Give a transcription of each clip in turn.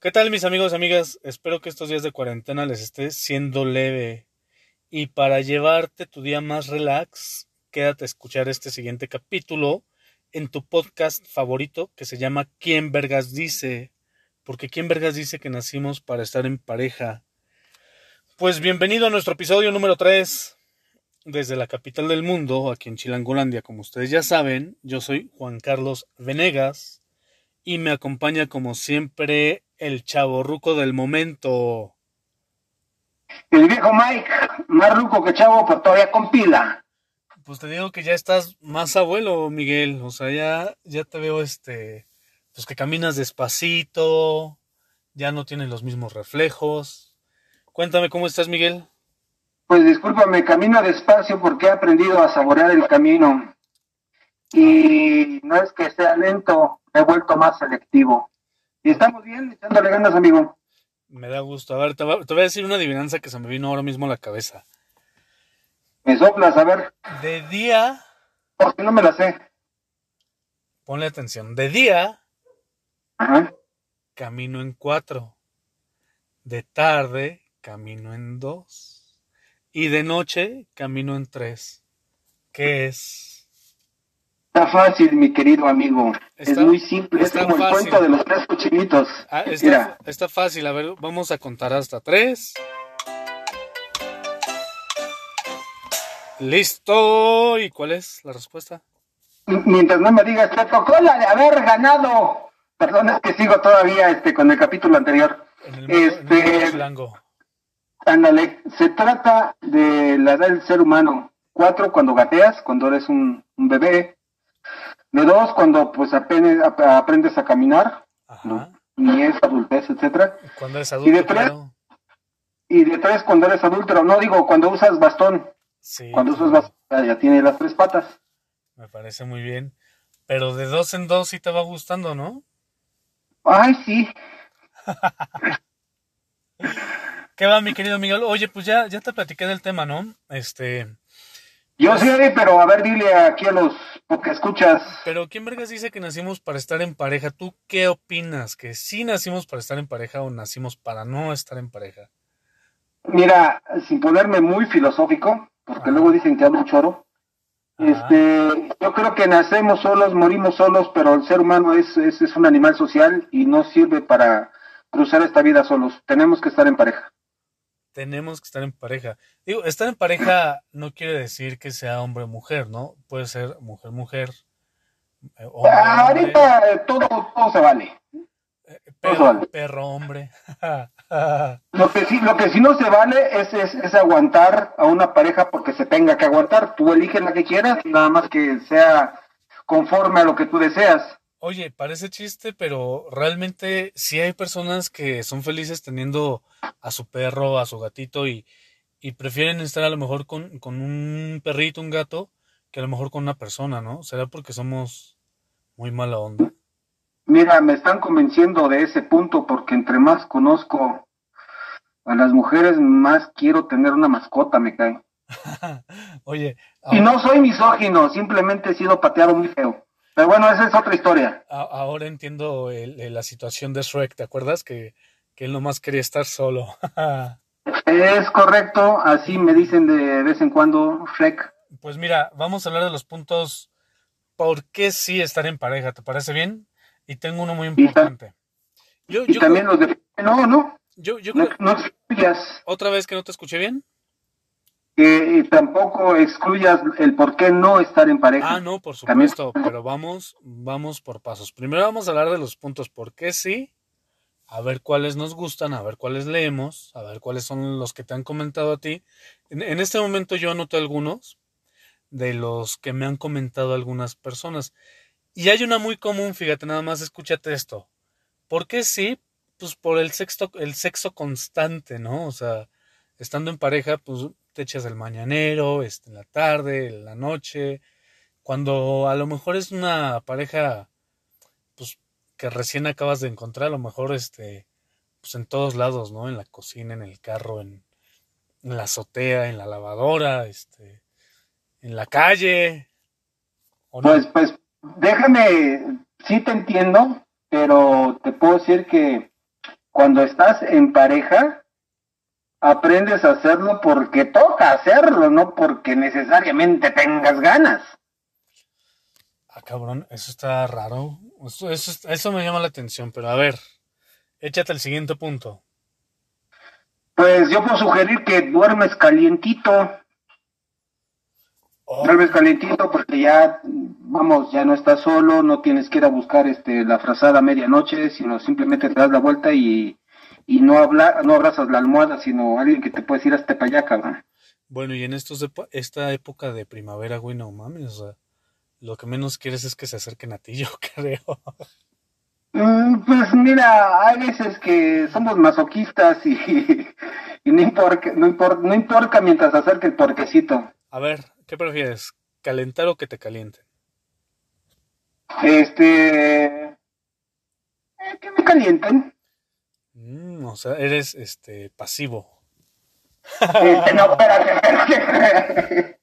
¿Qué tal mis amigos y amigas? Espero que estos días de cuarentena les esté siendo leve. Y para llevarte tu día más relax, quédate a escuchar este siguiente capítulo en tu podcast favorito que se llama ¿Quién Vergas dice? Porque ¿Quién Vergas dice que nacimos para estar en pareja? Pues bienvenido a nuestro episodio número 3. Desde la capital del mundo, aquí en Chilangolandia, como ustedes ya saben, yo soy Juan Carlos Venegas y me acompaña como siempre el chavo ruco del momento. El viejo Mike, más ruco que chavo, pero todavía con pila. Pues te digo que ya estás más abuelo, Miguel. O sea, ya, ya te veo este. Pues que caminas despacito, ya no tienes los mismos reflejos. Cuéntame cómo estás, Miguel. Pues discúlpame, camino despacio porque he aprendido a saborear el camino. Y no es que sea lento, he vuelto más selectivo. Y estamos bien, echándole ganas, amigo. Me da gusto. A ver, te voy a decir una adivinanza que se me vino ahora mismo a la cabeza. Me soplas, a ver, De día, porque no me la sé. ponle atención, de día Ajá. camino en cuatro. De tarde camino en dos. Y de noche camino en tres. ¿Qué es? Está fácil, mi querido amigo. Está- es muy simple, es como el cuento de los tres cochinitos. Ah, está, Mira, está fácil. A ver, vamos a contar hasta tres. Listo. ¿Y cuál es la respuesta? mientras no me digas, te tocó la de haber ganado. Perdón, es que sigo todavía este, con el capítulo anterior. En el, mundo- en el Este. Ándale, se trata de la edad del ser humano. Cuatro, cuando gateas, cuando eres un, un bebé. De dos, cuando pues apenas ap- aprendes a caminar, Ajá. ni es adultez, etcétera. Cuando eres ¿Y de adulto, tres? claro. Y de tres, cuando eres adúltero. No digo, cuando usas bastón. Sí, Cuando usas bastón, ya- ya tiene las tres patas. Me parece muy bien. Pero de dos en dos sí te va gustando, ¿no? Ay, sí. ¿Qué va, mi querido Miguel? Oye, pues ya, ya te platiqué del tema, ¿no? Este, Yo sí, pero a ver, dile aquí a los que escuchas. pero ¿quién vergas dice que nacimos para estar en pareja? ¿Tú qué opinas? ¿Que sí nacimos para estar en pareja o nacimos para no estar en pareja? Mira, sin ponerme muy filosófico, porque luego dicen que hablo choro. Este, yo creo que nacemos solos, morimos solos, pero el ser humano es, es, es un animal social y no sirve para cruzar esta vida solos. Tenemos que estar en pareja. Tenemos que estar en pareja. Digo, estar en pareja no quiere decir que sea hombre o mujer, ¿no? Puede ser mujer, mujer. eh, hombre, Ah, hombre, ahorita eh, todo, todo se vale. perro, vale. perro, hombre. Lo que sí, lo que sí no se vale es, es, es aguantar a una pareja porque se tenga que aguantar. Tú eliges la que quieras, nada más que sea conforme a lo que tú deseas. Oye, parece chiste, pero realmente sí hay personas que son felices teniendo a su perro, a su gatito y, y prefieren estar a lo mejor con, con un perrito, un gato, que a lo mejor con una persona, ¿no? ¿Será porque somos muy mala onda? Mira, me están convenciendo de ese punto porque entre más conozco a las mujeres, más quiero tener una mascota, me cae. Oye, Y no soy misógino, simplemente he sido pateado muy feo. Pero bueno, esa es otra historia. ahora entiendo el- la situación de Shrek, ¿te acuerdas? Que, que él nomás quería estar solo. Es correcto, así me dicen de vez en cuando, Shrek. Pues mira, vamos a hablar de los puntos por qué sí estar en pareja, ¿te parece bien? Y tengo uno muy importante. Yo, Y yo, también los de... No, no, yo, yo no, creo- no otra vez que no te escuché bien. Que tampoco excluyas el por qué no estar en pareja. Ah, no, por También- supuesto, pero vamos, vamos por pasos. Primero vamos a hablar de los puntos por qué sí, a ver cuáles nos gustan, a ver cuáles leemos, a ver cuáles son los que te han comentado a ti. En, en este momento yo anoté algunos de los que me han comentado algunas personas. Y hay una muy común, fíjate, nada más escúchate esto. ¿Por qué sí? Pues por el sexo, el sexo constante, ¿no? O sea, estando en pareja, pues te echas el mañanero, este, en la tarde, en la noche, cuando a lo mejor es una pareja pues que recién acabas de encontrar, a lo mejor este pues en todos lados, ¿no? En la cocina, en el carro, en, la azotea, en la lavadora, este en la calle. ¿o no? Pues, pues, déjame, sí te entiendo, pero te puedo decir que cuando estás en pareja, aprendes a hacerlo porque toca hacerlo, no porque necesariamente tengas ganas. Ah, cabrón, eso está raro. Eso, eso, eso me llama la atención, pero a ver, échate el siguiente punto. Pues yo puedo sugerir que duermes calientito. Oh, Duermes calientito porque ya, vamos, ya no estás solo, no tienes que ir a buscar este la frazada a medianoche, sino simplemente te das la vuelta y, y no habla, no abrazas la almohada, sino alguien que te puede decir hasta para allá, cabrón. Bueno, y en estos esta época de primavera, güey, no mames, o sea, lo que menos quieres es que se acerquen a ti, yo creo. Mm, Pues mira, hay veces que somos masoquistas y, y no importa, no importa, no importa mientras acerque el porquecito. A ver, ¿qué prefieres? ¿Calentar o que te calienten? Este, eh, que me calienten. Mm, o sea, eres este pasivo. No, espérate, espérate.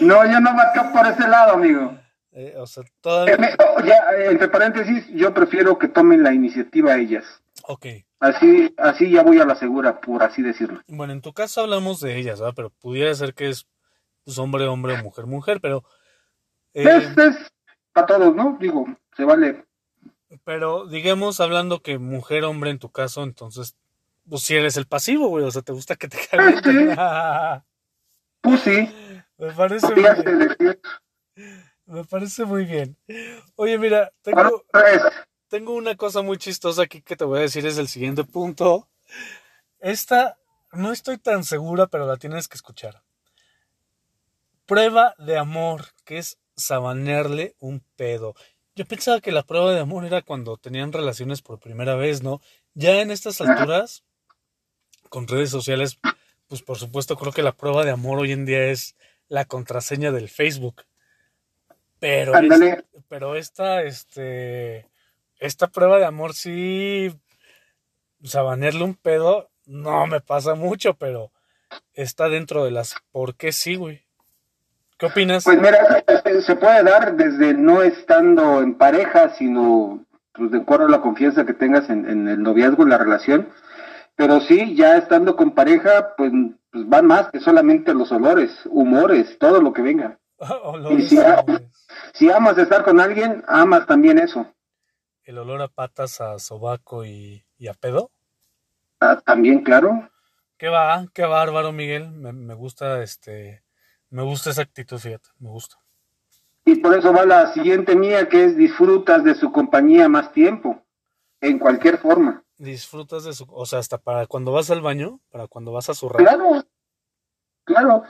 No, yo no marco por ese lado, amigo. Eh, o sea, Eh, todavía... me- oh, ya, eh, entre paréntesis, yo prefiero que tomen la iniciativa ellas. Ok, Así, así ya voy a la segura, por así decirlo. bueno, en tu caso hablamos de ellas, ¿verdad? Pero pudiera ser que es pues, hombre, hombre o mujer, mujer, pero... eh, Es, es para todos, ¿no? Digo, se vale. Pero digamos, hablando que mujer, hombre en tu caso, entonces, pues si eres el pasivo, güey, o sea, te gusta que te calienten. Pues sí, Me parece muy bien. Me parece muy bien. Oye, mira, tengo, tengo una cosa muy chistosa aquí que te voy a decir, es el siguiente punto. Esta, no estoy tan segura, pero la tienes que escuchar. Prueba de amor, que es sabanearle un pedo. Yo pensaba que la prueba de amor era cuando tenían relaciones por primera vez, ¿no? Ya en estas alturas, con redes sociales, pues por supuesto creo que la prueba de amor hoy en día es la contraseña del Facebook. Pero, es- pero esta, este, esta prueba de amor sí, sabanearle un pedo, no me pasa mucho, pero está dentro de las por qué sí, güey. ¿Qué opinas? Pues mira, se- puede dar desde no estando en pareja, sino pues, de acuerdo a la confianza que tengas en, en el noviazgo, en la relación. Pero sí, ya estando con pareja, pues, pues van más que solamente los olores, humores, todo lo que venga. Olores, ah. olores. Si amas estar con alguien, amas también eso. El olor a patas, a sobaco y, y a pedo. Ah, también, claro. ¿Qué va? Qué bárbaro, Miguel. Me, me gusta este, me gusta esa actitud, fíjate, me gusta. Y por eso va la siguiente mía, que es disfrutas de su compañía más tiempo, en cualquier forma. Disfrutas de su, o sea, hasta para cuando vas al baño, para cuando vas a zurrar. Claro, claro.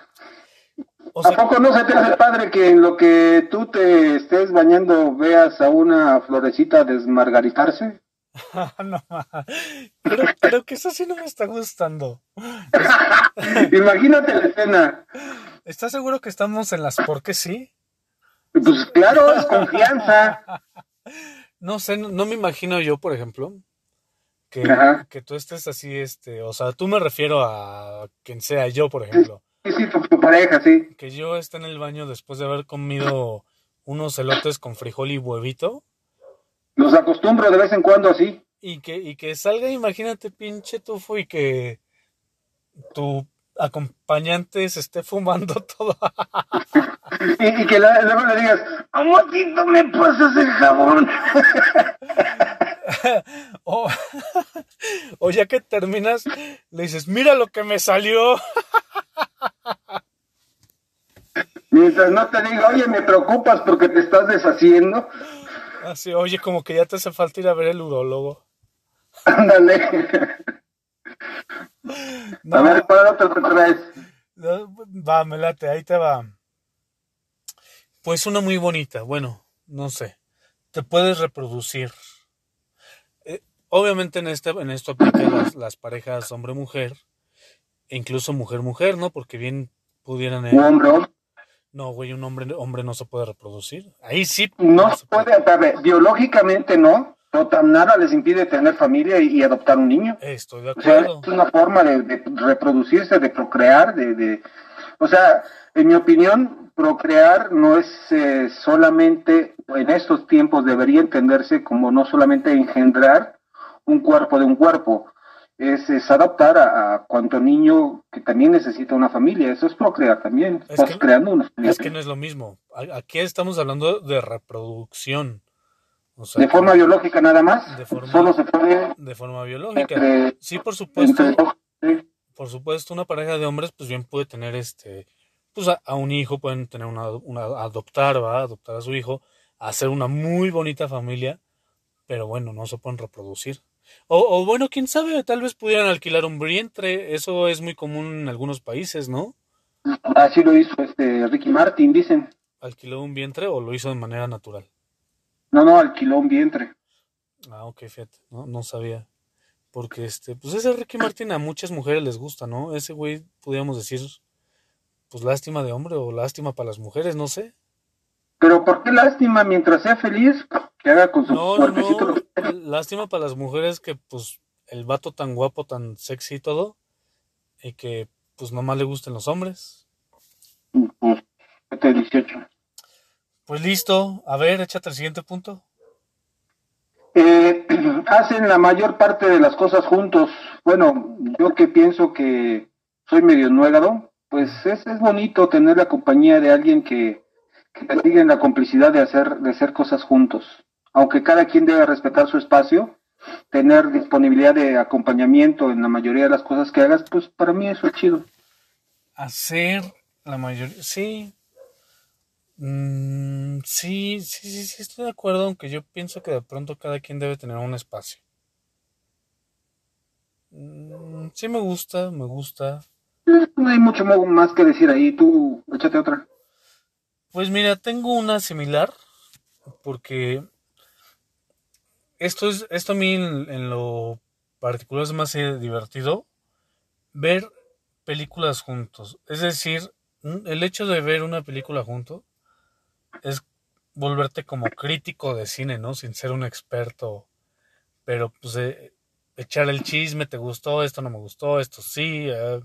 O ¿A poco no se te hace padre que en lo que tú te estés bañando veas a una florecita desmargaritarse? no, creo, creo que eso sí no me está gustando. Imagínate la escena. ¿Estás seguro que estamos en las por qué sí? Pues claro, es confianza. No sé, no, no me imagino yo, por ejemplo, que, que tú estés así, este, o sea, tú me refiero a quien sea yo, por ejemplo, Sí, sí, tu, tu pareja, sí. que yo esté en el baño después de haber comido unos elotes con frijol y huevito Los acostumbro de vez en cuando así. y que, y que salga, imagínate, pinche tufo y que tu acompañante se esté fumando todo. Y, y que luego le digas, amorcito, me pasas el jabón. o, o ya que terminas, le dices, mira lo que me salió. Mientras no te diga, oye, me preocupas porque te estás deshaciendo. Así, oye, como que ya te hace falta ir a ver el urólogo. Ándale. No, A ver, ¿cuál otro te traes? va, me late, ahí te va. Pues una muy bonita, bueno, no sé. Te puedes reproducir. Eh, obviamente en este, en esto aplican las, las parejas hombre-mujer, e incluso mujer-mujer, ¿no? Porque bien pudieran. eh, Un hombre, hombre. No, güey, un hombre, hombre no se puede reproducir. Ahí sí. No se puede, biológicamente no, tam- nada les impide tener familia y, y adoptar un niño. Estoy de O sea, acuerdo. es una forma de, de reproducirse, de procrear, de, de, o sea, en mi opinión, procrear no es eh, solamente, en estos tiempos debería entenderse como no solamente engendrar un cuerpo de un cuerpo. Es, es adaptar a, a, cuanto niño que también necesita una familia. Eso es procrear también. Es Estás que- creando una familia. Es que no es lo mismo. Aquí estamos hablando de reproducción. O sea, de forma biológica nada más. De forma- Solo se puede de forma biológica. entre, Sí, por supuesto. entre dos. sí. por supuesto, una pareja de hombres, pues bien puede tener este, pues a, a un hijo, pueden tener una, una adoptar, va, adoptar a su hijo, hacer una muy bonita familia, pero bueno, no se pueden reproducir. O, o bueno, quién sabe, tal vez pudieran alquilar un vientre, eso es muy común en algunos países, ¿no? Así lo hizo este Ricky Martin, dicen. Alquiló un vientre o lo hizo de manera natural. No, no, alquiló un vientre. Ah, ok, fíjate, no, no sabía. Porque este, pues ese Ricky Martin a muchas mujeres les gusta, ¿no? Ese güey, pudiéramos decir, pues lástima de hombre o lástima para las mujeres, no sé. Pero ¿por qué lástima? Mientras sea feliz, que haga con su No, no, cuerpecito no. Lástima para las mujeres que, pues, el vato tan guapo, tan sexy y todo, y que, pues, nomás le gusten los hombres. Pues, este 18. Pues listo, a ver, échate el siguiente punto. Eh, hacen la mayor parte de las cosas juntos. Bueno, yo que pienso que soy medio nuégado, pues es, es bonito tener la compañía de alguien que, que te sigue en la complicidad de hacer, de hacer cosas juntos. Aunque cada quien debe respetar su espacio, tener disponibilidad de acompañamiento en la mayoría de las cosas que hagas, pues para mí eso es chido. Hacer la mayoría, sí. Mm, sí, sí, sí, sí, estoy de acuerdo, aunque yo pienso que de pronto cada quien debe tener un espacio. Mm, sí me gusta, me gusta. No hay mucho más que decir ahí, tú échate otra. Pues mira, tengo una similar, porque esto es, esto a mí en, lo particular es más divertido, ver películas juntos. Es decir, el hecho de ver una película junto es volverte como crítico de cine, ¿no? Sin ser un experto, pero pues eh, echar el chisme, te gustó, esto no me gustó, esto sí, eh,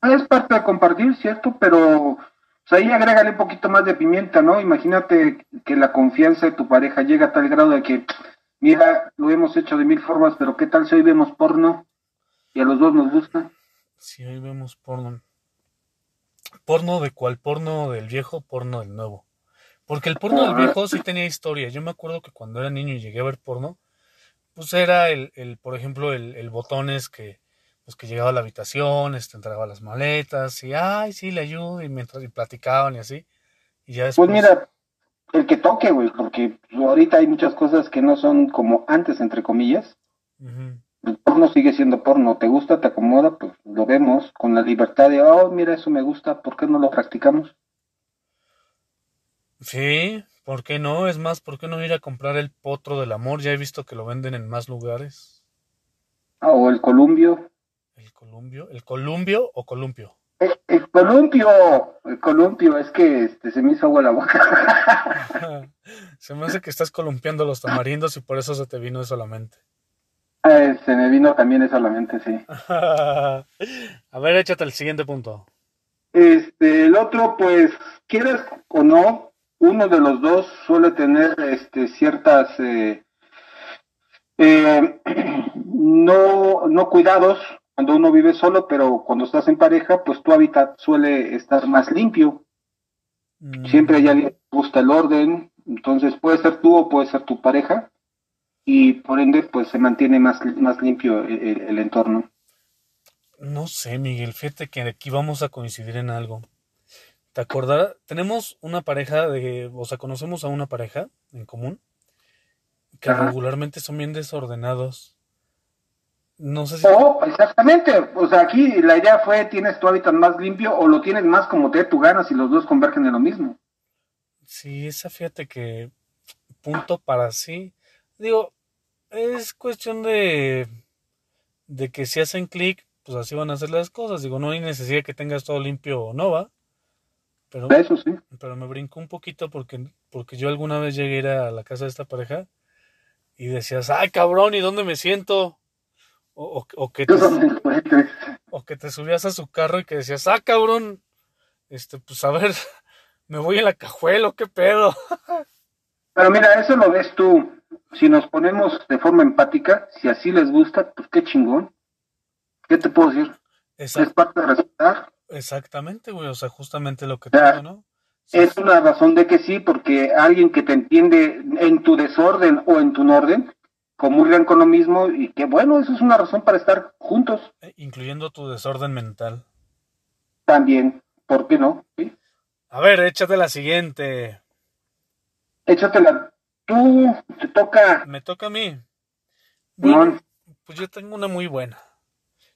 Es parte de compartir, ¿cierto? Pero pues, ahí agrégale un poquito más de pimienta, ¿no? Imagínate que la confianza de tu pareja llega a tal grado de que, mira, lo hemos hecho de mil formas, pero ¿qué tal si hoy vemos porno? Y a los dos nos gusta. Si hoy vemos porno. ¿Porno de cuál? ¿Porno del viejo o porno del nuevo? Porque el porno del viejo sí tenía historia. Yo me acuerdo que cuando era niño y llegué a ver porno, pues era el, el por ejemplo, el, el botones que, pues que llegaba a la habitación, este, entregaba las maletas y, ay, sí, le ayudo, y mientras y platicaban y así. Y ya después... Pues mira, el que toque, güey, porque ahorita hay muchas cosas que no son como antes, entre comillas. Ujú. El porno sigue siendo porno. ¿Te gusta? ¿Te acomoda? Pues lo vemos con la libertad de, oh, mira, eso me gusta, ¿por qué no lo practicamos? Sí, ¿por qué no? Es más, ¿por qué no ir a comprar el potro del amor? Ya he visto que lo venden en más lugares. Ah, o el columbio. ¿El columbio? ¿El columbio o columpio? El, el columpio, el columpio, es que este, se me hizo agua la boca. se me hace que estás columpiando los tamarindos y por eso se te vino eso a la mente. Eh, se me vino también eso a la mente, sí. a ver, échate el siguiente punto. Este, el otro, pues, quieras o no, uno de los dos suele tener este, ciertas eh, eh, no, no cuidados cuando uno vive solo, pero cuando estás en pareja, pues tu hábitat suele estar más limpio. Mm, Siempre hay alguien que le gusta el orden, entonces puede ser tú o puede ser tu pareja, y por ende, pues se mantiene más, más limpio el, el- el entorno. No sé, Miguel, fíjate que aquí vamos a coincidir en algo. ¿Te acordarás? Tenemos una pareja de, o sea, conocemos a una pareja en común que Ajá. regularmente son bien desordenados. No sé si... O, exactamente, o sea, aquí la idea fue, ¿tienes tu hábitat más limpio o lo tienes más como te dé tu ganas y los dos convergen en lo mismo? Sí, esa fíjate que punto para sí. Digo, es cuestión de, de que si hacen clic, pues así van a hacer las cosas. Digo, no hay necesidad que tengas todo limpio o no va. Pero, Eso sí. pero me brincó un poquito porque, porque yo alguna vez llegué a ir a la casa de esta pareja y decías, ay cabrón, ¿y dónde me siento? O, o- o que te, o que te subías a su carro y que decías, ah cabrón, este, pues a ver, me voy en la cajuela, ¿o ¿qué pedo? Pero mira, eso lo ves tú. si nos ponemos de forma empática, si así les gusta, pues qué chingón. ¿Qué te puedo decir? Es parte de respetar. Exactamente, güey, o sea, justamente lo que te digo, ¿no? Es una razón de que sí, porque alguien que te entiende en tu desorden o en tu orden, comulgan con lo mismo y que bueno, eso es una razón para estar juntos. Eh, incluyendo tu desorden mental. También, ¿por qué no? ¿Sí? A ver, échate la siguiente. Échatela. Tú, te toca. Me toca a mí. Bueno, pues yo tengo una muy buena.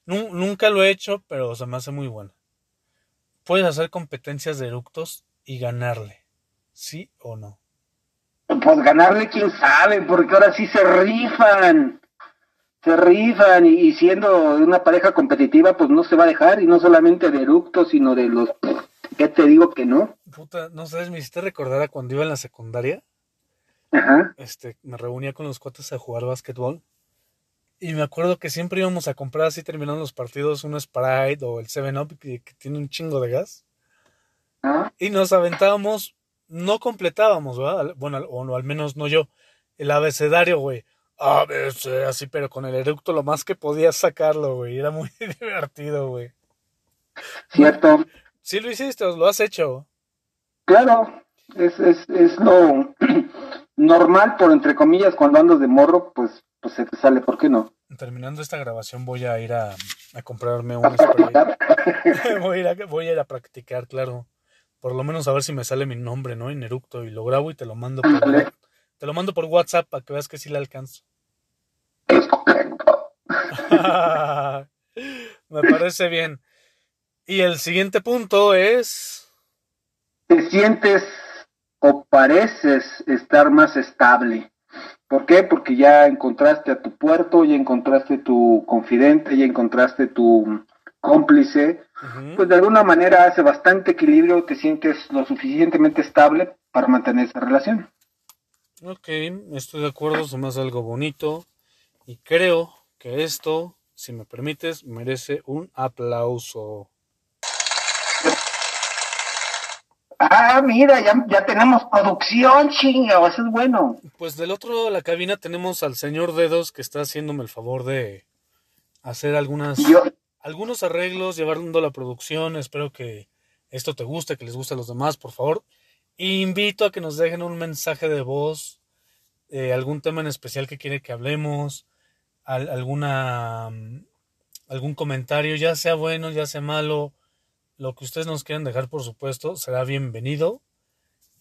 Nunca lo he hecho, pero se me hace muy buena. Puedes hacer competencias de eructos y ganarle. ¿Sí o no? Pues ganarle, quién sabe, porque ahora sí se rifan. Se rifan y, siendo una pareja competitiva, pues no se va a dejar, y no solamente de eructos, sino de los. ¿Qué te digo que no? Puta, no sabes, me hiciste recordar a cuando iba en la secundaria. Ajá. Este, me reunía con los cuates a jugar básquetbol. Y me acuerdo que siempre íbamos a comprar así terminando los partidos un Sprite o el 7-Up que, que, tiene un chingo de gas. Y nos aventábamos, no completábamos, ¿verdad? Bueno, o no, al menos no yo, el abecedario, güey. A veces así, pero con el eructo lo más que podía sacarlo, güey. Era muy divertido, güey. Cierto. Sí lo hiciste, lo has hecho. Claro, es, es, es lo normal, por entre comillas, cuando andas de morro, pues, pues se te sale, ¿por qué no? Terminando esta grabación voy a ir a, a comprarme un voy, a ir a, voy a ir a practicar, claro por lo menos a ver si me sale mi nombre, ¿no? En eructo y lo grabo y te lo mando por, te lo mando por WhatsApp para que veas que sí le alcanzo. me parece bien. Y el siguiente punto es... Te sientes o pareces estar más estable. ¿Por qué? Porque ya encontraste a tu puerto, ya encontraste tu confidente, ya encontraste tu cómplice, pues de alguna manera hace bastante equilibrio, te sientes lo suficientemente estable para mantener esa relación. Ok, estoy de acuerdo, se me hace algo bonito y creo que esto, si me permites, merece un aplauso. Ah, mira, ya, ya tenemos producción, chinga, eso es bueno. Pues del otro lado de la cabina tenemos al señor Dedos que está haciéndome el favor de hacer algunas algunos arreglos, llevando la producción. Espero que esto te guste, que les guste a los demás, por favor. invito a que nos dejen un mensaje de voz, eh, algún tema en especial que quiere que hablemos, alguna, mm, algún comentario, ya sea bueno, ya sea malo, lo que ustedes nos quieran dejar, por supuesto, será bienvenido.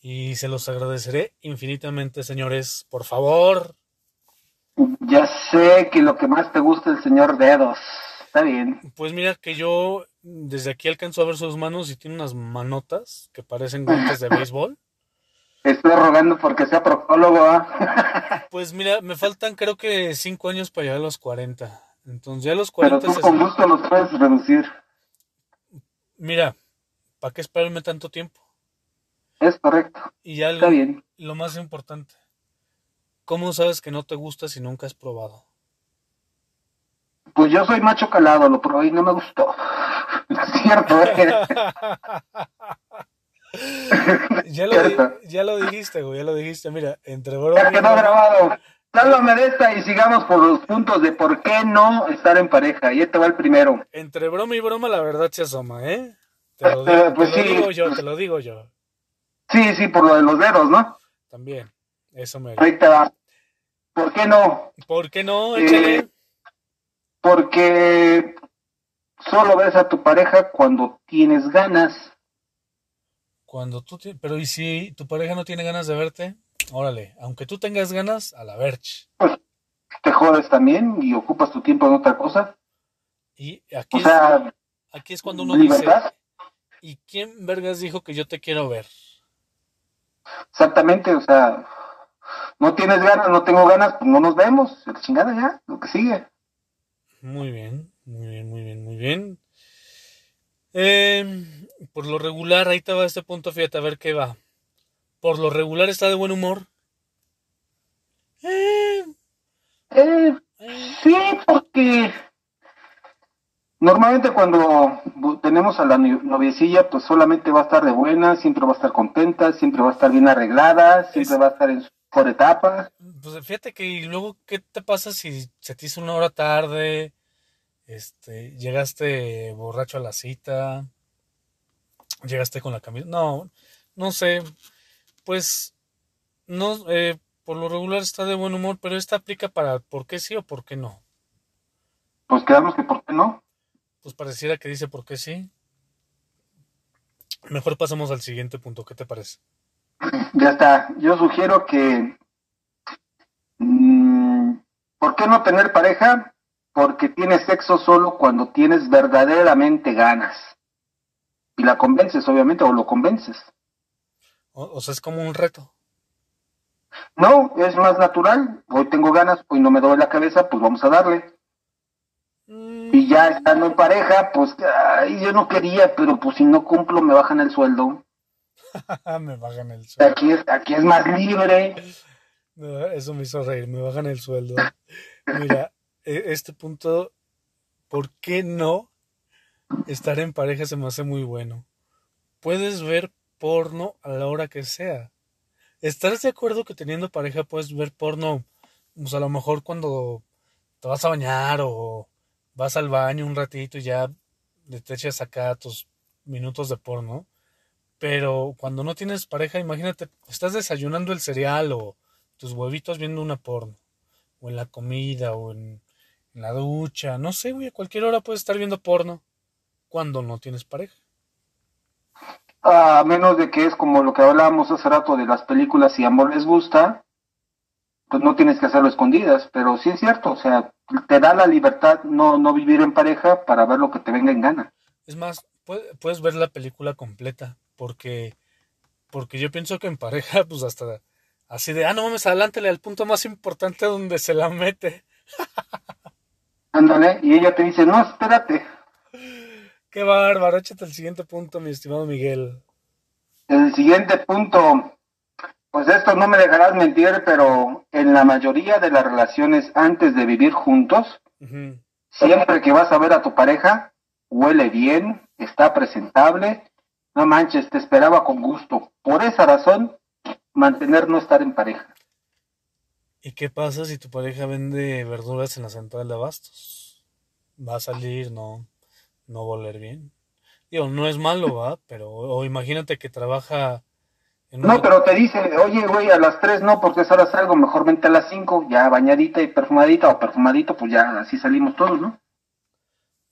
Y se los agradeceré infinitamente, señores. Por favor. Ya sé que lo que más te gusta es el señor Dedos está bien. Pues mira que yo desde aquí alcanzo a ver sus manos y tiene unas manotas que parecen guantes de béisbol. Estoy rogando porque sea proctólogo. ¿ah? pues mira, me faltan creo que cinco años para llegar a los 40. Entonces ya a los 40... Pero tú con gusto los puedes reducir. Mira, ¿para qué esperarme tanto tiempo? Es correcto. Y ya Está bien. lo más importante, ¿cómo sabes que no te gusta si nunca has probado? Pues yo soy macho calado, lo probé y no me gustó. Es cierto, ¿eh? ya, lo ya lo dijiste, güey, ya lo dijiste. Mira, entre broma. Ya quedó grabado. Sálvame de esta y sigamos por los puntos de por qué no estar en pareja. Y este va el primero. Entre broma y broma, la verdad se asoma, ¿eh? Te lo, digo, pues te lo digo yo, te lo digo yo. Sí, sí, por lo de los dedos, ¿no? También, eso me. Ahí te va. ¿Por qué no? ¿Por qué no? Échale. Eh, porque solo ves a tu pareja cuando tienes ganas. Cuando tú, pero ¿y si tu pareja no tiene ganas de verte? Órale, aunque tú tengas ganas, a la verch. Pues te jodes también y ocupas tu tiempo en otra cosa. Y aquí, es, aquí es cuando uno dice, ¿y quién vergas dijo que yo te quiero ver? Exactamente, o sea, no tienes ganas, no tengo ganas, pues no nos vemos, chingada ya, lo que sigue. Muy bien, muy bien, muy bien, muy bien. Eh, por lo regular, ahí te va este punto, fíjate, a ver qué va. Por lo regular está de buen humor. Eh, eh, sí, porque normalmente cuando tenemos a la noviecilla, pues solamente va a estar de buena, siempre va a estar contenta, siempre va a estar bien arreglada, siempre va a estar en su por etapas. Pues fíjate que y luego, ¿qué te pasa si se te hizo una hora tarde? Este, llegaste borracho a la cita, llegaste con la camisa. No, no sé. Pues, no, eh, por lo regular está de buen humor, pero esta aplica para por qué sí o por qué no. Pues quedamos que por qué no. Pues pareciera que dice por qué sí. Mejor pasamos al siguiente punto, ¿qué te parece? Ya está. Yo sugiero que... mm, ¿Por qué no tener pareja? Porque tienes sexo solo cuando tienes verdaderamente ganas. Y la convences, obviamente, o lo convences. O, o sea, es como un reto. No, es más natural. Hoy tengo ganas, hoy no me doy la cabeza, pues vamos a darle. Mm, Y ya estando en pareja, pues ay, yo no quería, pero pues si no cumplo me bajan el sueldo. me bajan el sueldo. Aquí es, aquí es más libre. No, Eso me hizo reír, me bajan el sueldo. Mira, e- este punto, ¿por qué no estar en pareja se me hace muy bueno? Puedes ver porno a la hora que sea. ¿Estás de acuerdo que teniendo pareja puedes ver porno? Pues a lo mejor cuando te vas a bañar o vas al baño un ratito y ya te echas acá tus minutos de porno. Pero cuando no tienes pareja, imagínate, estás desayunando el cereal o tus huevitos viendo una porno. O en la comida o en, en la ducha. No sé, güey, a cualquier hora puedes estar viendo porno cuando no tienes pareja. A menos de que es como lo que hablábamos hace rato de las películas, si amor les gusta, pues no tienes que hacerlo escondidas, pero sí es cierto, o sea, te da la libertad no, no vivir en pareja para ver lo que te venga en gana. Es más, pue- puedes ver la película completa porque porque yo pienso que en pareja, pues hasta así de, ah, no mames, adelántale al punto más importante donde se la mete. Ándale, y ella te dice, no, espérate, Qué bárbaro, échate el siguiente punto, mi estimado Miguel. el siguiente punto, pues esto no me dejarás mentir, pero en la mayoría de las relaciones antes de vivir juntos, siempre que vas a ver a tu pareja, huele bien, está presentable, no manches, te esperaba con gusto. Por esa razón, mantener no estar en pareja. ¿Y qué pasa si tu pareja vende verduras en la central de abastos? Va a salir, no, no va a oler bien. Digo, no es malo, va, pero o imagínate que trabaja en No, una- pero te dice, oye, güey, a las tres no, porque es hora salgo, mejor vente a las cinco, ya bañadita y perfumadita, o perfumadito, pues ya así salimos todos, ¿no?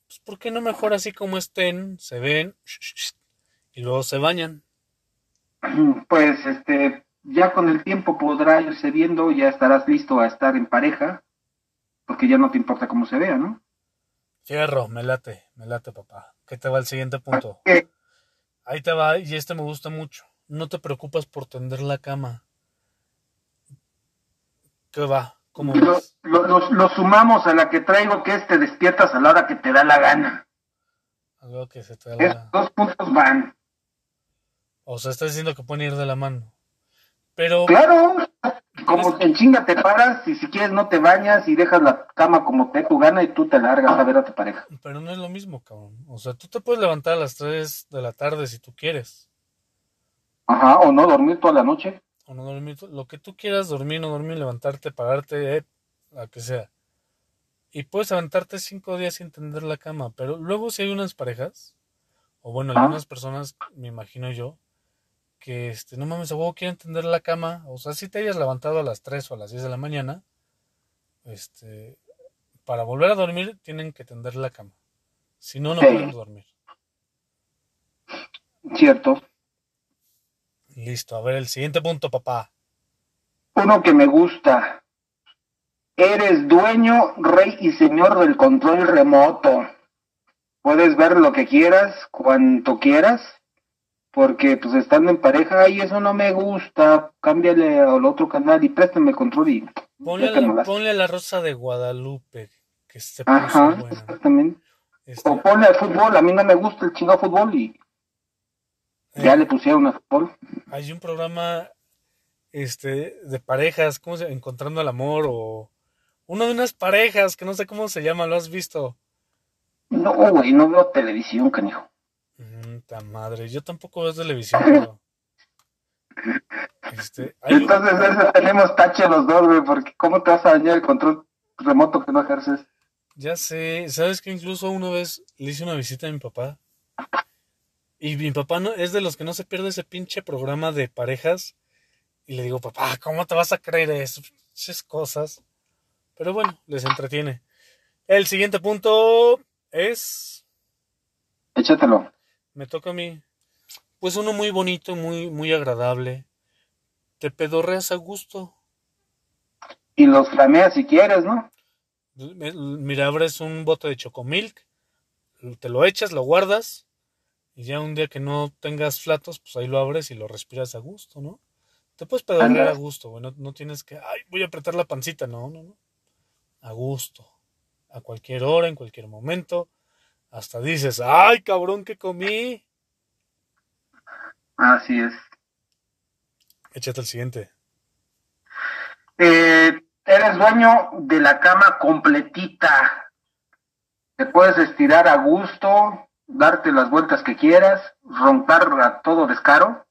pues, ¿por qué no mejor así como estén, se ven y luego se bañan? Pues, este, ya con el tiempo podrá irse viendo, ya estarás listo a estar en pareja, porque ya no te importa cómo se vea, ¿no? Fierro, me late, me late, papá. ¿Qué te va el siguiente punto? ¿Qué? Ahí te va, y este me gusta mucho. No te preocupas por tender la cama. ¿Qué va? ¿Cómo Lo, lo- lo- lo sumamos a la que traigo, que es te despiertas a la hora que te da la gana. Algo que se te da la... dos puntos van. O sea, estás diciendo que pueden ir de la mano. Pero, Claro, como en chinga te paras y si quieres no te bañas y dejas la cama como te tu gana y tú te largas a ver a tu pareja. pero no es lo mismo, cabrón. O sea, tú te puedes levantar a las 3 de la tarde si tú quieres. Ajá, o no dormir toda la noche. O no dormir, lo que tú quieras, dormir, no dormir, levantarte, pararte, eh, la que sea. Y puedes levantarte cinco días sin tender la cama, pero luego si hay unas parejas, o bueno, Ah. algunas personas, me imagino yo, que este, no mames, a huevo quieren tender la cama, o sea, si te hayas levantado a las 3 o a las 10 de la mañana, este, para volver a dormir tienen que tender la cama. Si no, no Sí. pueden dormir. Cierto. Listo, a ver el siguiente punto, papá. Uno que me gusta. Eres dueño, rey y señor del control remoto. Puedes ver lo que quieras, cuanto quieras, porque pues estando en pareja, ay, eso no me gusta, cámbiale al otro canal y préstame el control y Ponle, ya a la, ponle a la rosa de Guadalupe, que se Ajá, buena. exactamente. Este, O ponle al fútbol, a mí no me gusta el chingado fútbol y ya eh, le pusieron al fútbol. hay un programa este de parejas, ¿cómo se Encontrando el amor o uno de unas parejas que no sé cómo se llama, ¿lo has visto? No, güey, no veo televisión, canijo. Mm, ta madre, yo tampoco veo televisión, pero Este, hay- Entonces eso tenemos tache los dos, güey, porque ¿cómo te vas a dañar el control remoto que no ejerces? Ya sé, ¿sabes que incluso una vez le hice una visita a mi papá? Y mi papá no, es de los que no se pierde ese pinche programa de parejas. Y le digo, papá, ¿cómo te vas a creer eso? Esas cosas. Pero bueno, les entretiene. El siguiente punto es. Échatelo. Me toca a mí. Pues uno muy bonito, muy, muy agradable. Te pedorreas a gusto. Y los flameas si quieres, ¿no? Mira, abres un bote de chocomilk, te lo echas, lo guardas, y ya un día que no tengas flatos, pues ahí lo abres y lo respiras a gusto, ¿no? Te puedes pedorrear a gusto, güey, no, no tienes que, ay, voy a apretar la pancita, no, no, no. A gusto, a cualquier hora, en cualquier momento, hasta dices, ay, cabrón, que comí. Así es. Échate el siguiente. Eh, eres dueño de la cama completita. Te puedes estirar a gusto, darte las vueltas que quieras, roncar a todo descaro.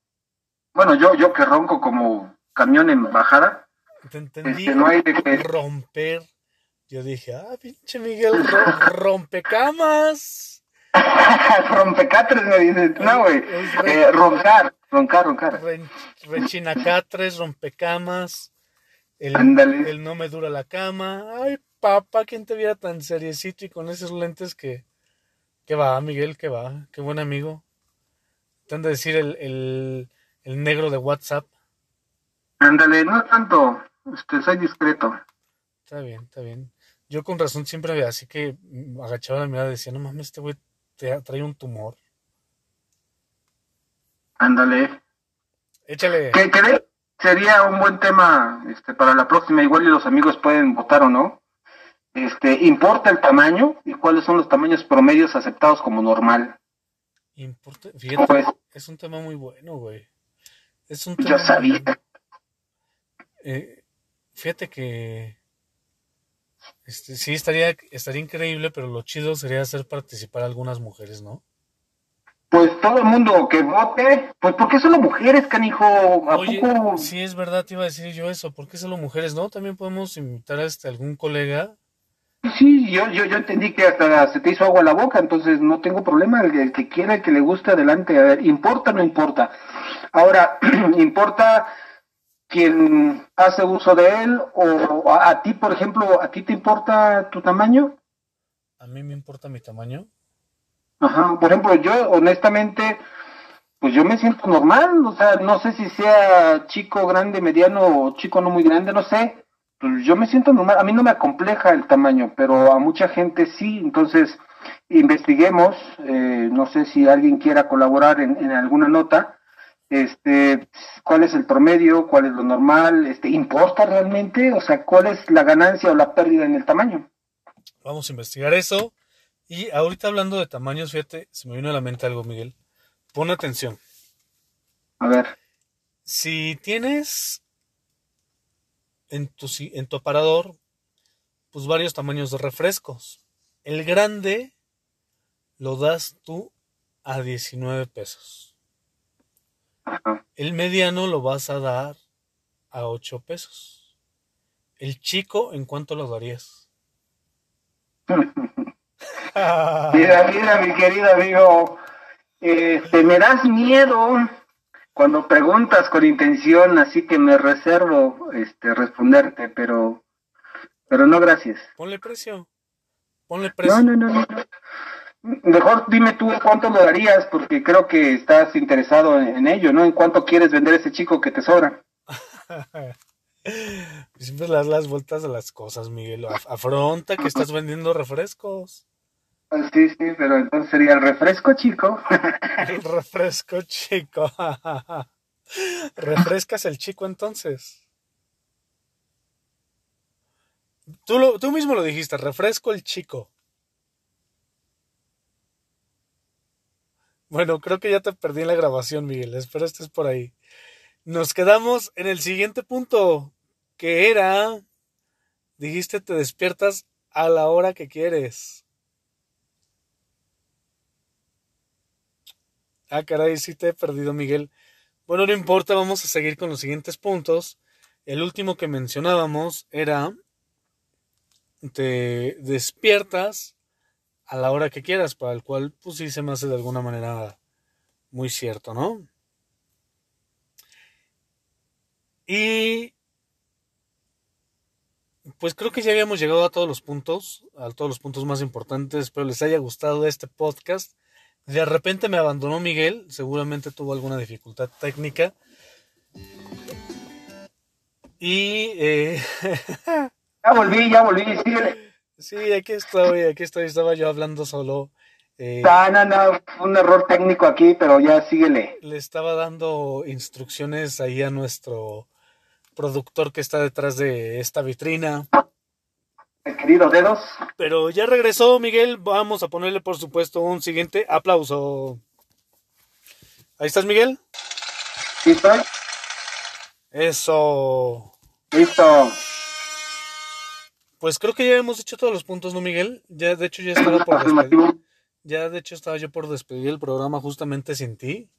Bueno, yo, yo que ronco como camión en bajada, Te entendí este, no hay de que... romper. Yo dije, ah, pinche Miguel, ro- rompecamas. Rompecatres me dicen. No, güey. Re- Eh, roncar, roncar, roncar. Ren- Rechinacatres, rompecamas, el, el no me dura la cama. Ay, papá, ¿quién te viera tan seriecito y con esos lentes que... ¿Qué va, Miguel? ¿Qué va? Qué buen amigo. Te han de decir el, el, el negro de WhatsApp. Ándale, no tanto. Este, soy discreto. Está bien, está bien. Yo con razón siempre así que agachaba la mirada y decía, no mames, este güey te trae un tumor. Ándale. Échale. de- sería un buen tema este, para la próxima, igual y los amigos pueden votar o no. Este, ¿Importa el tamaño y cuáles son los tamaños promedios aceptados como normal? Importa- ¿Cómo Fíjate, ves? es un tema muy bueno, güey. Es un Yo tema sabía. Eh, fíjate que este, sí estaría, estaría increíble, pero lo chido sería hacer participar a algunas mujeres, ¿no? Pues todo el mundo que vote, pues ¿por qué solo mujeres, canijo? ¿A Oye, poco? sí es verdad, te iba a decir yo eso. ¿Por qué solo mujeres, no? También podemos invitar a este, algún colega. Sí, yo, yo, yo entendí que hasta se te hizo agua la boca, entonces no tengo problema. El, el que quiera, el que le guste, adelante. A ver, ¿importa o no importa? Ahora, ¿importa quien hace uso de él o a, a ti, por ejemplo, a ti te importa tu tamaño? A mí me importa mi tamaño. Ajá, por ejemplo, yo honestamente, pues yo me siento normal, o sea, no sé si sea chico, grande, mediano o chico no muy grande, no sé. Pues yo me siento normal, a mí no me acompleja el tamaño, pero a mucha gente sí, entonces investiguemos, eh, no sé si alguien quiera colaborar en, en alguna nota, este, cuál es el promedio, cuál es lo normal, este, ¿importa realmente? O sea, ¿cuál es la ganancia o la pérdida en el tamaño? Vamos a investigar eso. Y ahorita hablando de tamaños, fíjate, se me vino a la mente algo, Miguel. Pon atención. A ver, Si tienes en tu, en tu aparador, pues varios tamaños de refrescos. El grande lo das tú a 19 pesos. Ajá. El mediano lo vas a dar a 8 pesos. El chico, ¿en cuánto lo darías? Mira, mira, mi querido amigo, este, me das miedo cuando preguntas con intención, así que me reservo, este, responderte, pero, pero no, gracias. Ponle precio. Ponle No, precio. no, no, no. no. Mejor dime tú cuánto lo darías, porque creo que estás interesado en, en ello, ¿no? En cuánto quieres vender ese chico que te sobra. Siempre le das las vueltas a las cosas, Miguel. Af- Afronta que estás vendiendo refrescos. Ah, Sí, sí, pero entonces sería el refresco, chico. El refresco chico. ¿Refrescas el chico entonces? Tú, lo, tú mismo lo dijiste, refresco el chico. Bueno, creo que ya te perdí en la grabación, Miguel. Espero estés por ahí. Nos quedamos en el siguiente punto, que era, dijiste, te despiertas a la hora que quieres. Ah, caray, sí te he perdido, Miguel. Bueno, no importa, vamos a seguir con los siguientes puntos. El último que mencionábamos era te despiertas a la hora que quieras, para el cual pues sí se me hace de alguna manera muy cierto, ¿no? Y pues creo que ya habíamos llegado a todos los puntos, a todos los puntos más importantes. Espero les haya gustado este podcast. De repente me abandonó Miguel, seguramente tuvo alguna dificultad técnica. Y... Eh, ya volví, ya volví, síguele. Sí, aquí estoy, aquí estoy, estaba yo hablando solo. Eh, no, no, no, un error técnico aquí, pero ya síguele. Le estaba dando instrucciones ahí a nuestro productor que está detrás de esta vitrina. Querido dedos. Pero ya regresó Miguel, vamos a ponerle por supuesto un siguiente aplauso. Ahí estás Miguel. Sí estoy. Eso. Listo. Pues creo que ya hemos hecho todos los puntos, ¿no, Miguel? Ya, de hecho, ya estaba por despedir. Ya, de hecho, estaba yo por despedir el programa justamente sin ti.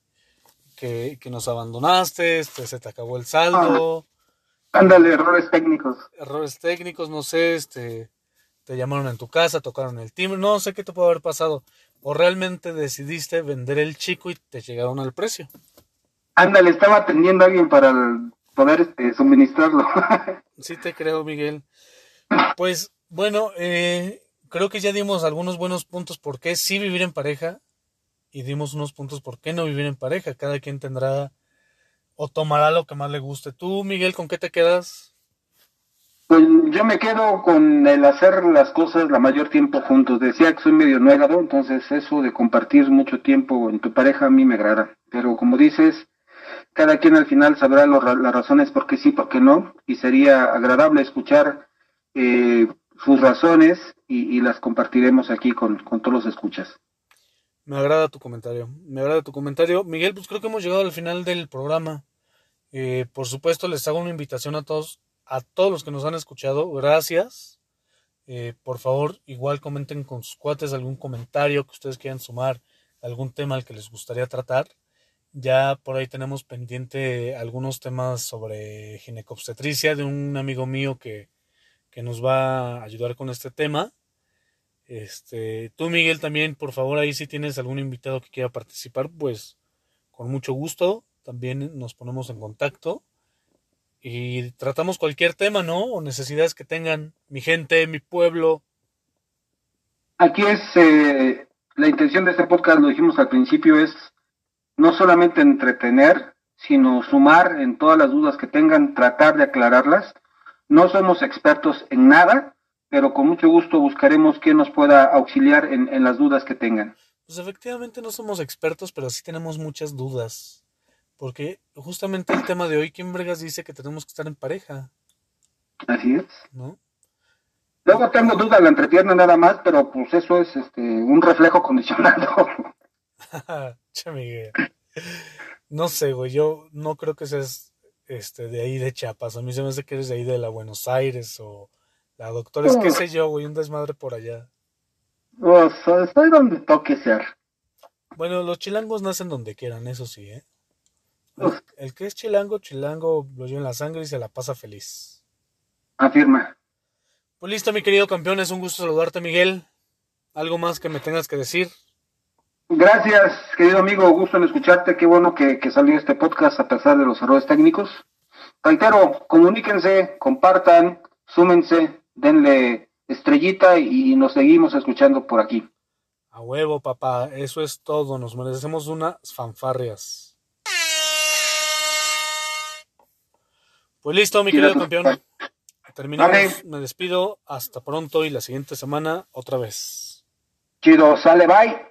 Que, que nos abandonaste, este, se te acabó el saldo. Ándale, errores técnicos. Errores técnicos, no sé, este, te llamaron en tu casa, tocaron el timbre, no sé qué te puede haber pasado. O realmente decidiste vender el chico y te llegaron al precio. Ándale, estaba atendiendo a alguien para poder este, suministrarlo. sí te creo, Miguel. Pues bueno, eh, creo que ya dimos algunos buenos puntos por qué sí vivir en pareja y dimos unos puntos por qué no vivir en pareja. Cada quien tendrá o tomará lo que más le guste. ¿Tú, Miguel, con qué te quedas? Pues yo me quedo con el hacer las cosas la mayor tiempo juntos. Decía que soy medio nuegado, entonces eso de compartir mucho tiempo en tu pareja a mí me agrada. Pero como dices, cada quien al final sabrá las razones por qué sí, por qué no, y sería agradable escuchar eh, sus razones y, las compartiremos aquí con, con todos los escuchas. Me agrada tu comentario, me agrada tu comentario. Miguel, pues creo que hemos llegado al final del programa. Eh, por supuesto, les hago una invitación a todos, a todos los que nos han escuchado. Gracias. Eh, por favor, igual comenten con sus cuates algún comentario que ustedes quieran sumar, algún tema al que les gustaría tratar. Ya por ahí tenemos pendiente algunos temas sobre ginecobstetricia de un amigo mío que, que nos va a ayudar con este tema. Este, tú Miguel también, por favor, ahí si tienes algún invitado que quiera participar, pues con mucho gusto también nos ponemos en contacto y tratamos cualquier tema, ¿no? O necesidades que tengan mi gente, mi pueblo. Aquí es eh, la intención de este podcast, lo dijimos al principio, es no solamente entretener, sino sumar en todas las dudas que tengan, tratar de aclararlas. No somos expertos en nada, pero con mucho gusto buscaremos quien nos pueda auxiliar en, en las dudas que tengan. Pues efectivamente no somos expertos, pero sí tenemos muchas dudas. Porque justamente el tema de hoy, ¿quién bregas dice que tenemos que estar en pareja? Así es. ¿No? Luego tengo duda la entrepierna nada más, pero pues eso es este un reflejo condicionado. no sé, güey, yo no creo que seas este de ahí de Chiapas. A mí se me hace que eres de ahí de la Buenos Aires o la doctora, es que sé yo, güey, un desmadre por allá. Pues estoy donde toque ser. Bueno, los chilangos nacen donde quieran, eso sí, ¿eh? El, que es chilango, chilango lo lleva en la sangre y se la pasa feliz. Afirma. Pues listo, mi querido campeón, es un gusto saludarte, Miguel. ¿Algo más que me tengas que decir? Gracias, querido amigo, gusto en escucharte. Qué bueno que, que salió este podcast a pesar de los errores técnicos. Reitero, comuníquense, compartan, súmense, denle estrellita y nos seguimos escuchando por aquí. A huevo, papá, eso es todo. Nos merecemos unas fanfarrias. Pues listo, mi querido campeón. Terminamos. Me despido. Hasta pronto y la siguiente semana otra vez. Chido, sale, bye.